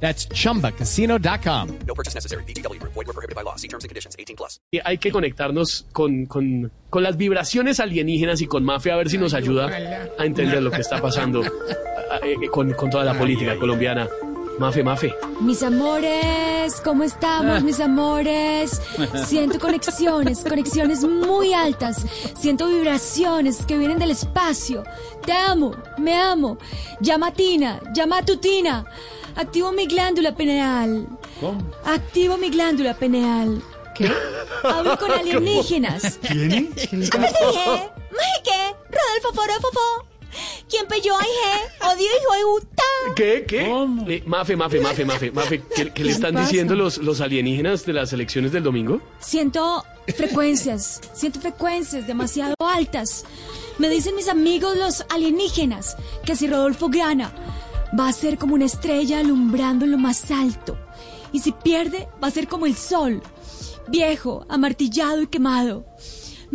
That's chumbacasino.com. No purchase necessary. BGW. Void were prohibited by law. See terms and conditions. 18 plus. Y hay que conectarnos con, con, con las vibraciones alienígenas y con Mafia a ver si nos ayuda a entender lo que está pasando eh, eh, con, con toda la política colombiana. Mafe, Mafe. Mis amores, ¿cómo estamos, mis amores? Siento conexiones, conexiones muy altas. Siento vibraciones que vienen del espacio. Te amo, me amo. Llama a Tina, llama a tu Tina. Activo mi glándula pineal. ¿Cómo? Activo mi glándula pineal. ¿Qué? Hablo con alienígenas. ¿Quién? ¿Quién le ¿Qué dije? ¿Qué? Rodolfo Forofofo. ¿Quién peyó ay je? Odio hijo de puta. ¿Qué? ¿Qué? ¿Cómo? Eh, Mafe, Mafe, Mafe, Mafe, Mafe. ¿Qué, qué le están pasa? diciendo los, los alienígenas de las elecciones del domingo? Siento frecuencias, siento frecuencias demasiado altas. Me dicen mis amigos los alienígenas que si Rodolfo gana, va a ser como una estrella alumbrando lo más alto. Y si pierde, va a ser como el sol, viejo, amartillado y quemado.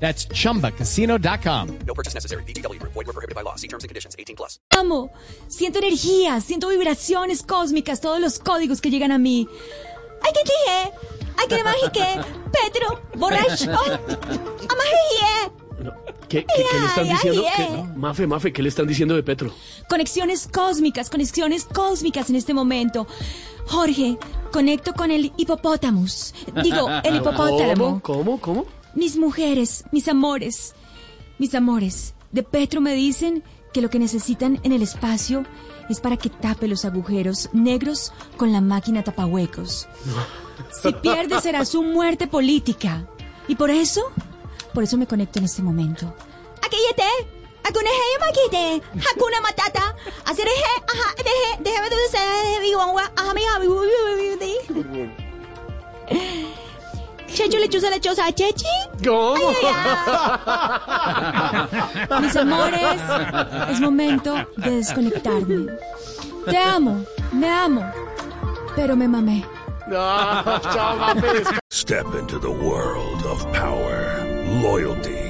That's chumbacasino.com. No purchase necessary. BGW. Void were prohibited by law. See terms and conditions. 18 plus. amo. Siento energía, siento vibraciones cósmicas, todos los códigos que llegan a mí. ¡Ay, qué dije! ¡Ay, qué mágica! ¡Petro! ¡Borracho! ¡Amajie! No. ¿Qué, qué, qué le están Ay, diciendo? ay, ¿Qué- eh. Mafe, Mafe, ¿qué le están diciendo de Petro? Conexiones cósmicas, conexiones cósmicas en este momento. Jorge, conecto con el hipopótamus. Digo, el hipopótamo. ¿Cómo? ¿Cómo? ¿Cómo? Mis mujeres, mis amores, mis amores. De Petro me dicen que lo que necesitan en el espacio es para que tape los agujeros negros con la máquina tapahuecos. Si pierde será su muerte política. Y por eso, por eso me conecto en este momento. Matata, hacer eje, ajá, deje, de ser vivanwa, ajá, mi javi, Checho lechuza lechosa, chechi. ¿Cómo? Mis amores, es momento de desconectarme. Te amo, me amo, pero me mamé. No, chao, Mafe. Step into the world of power, loyalty,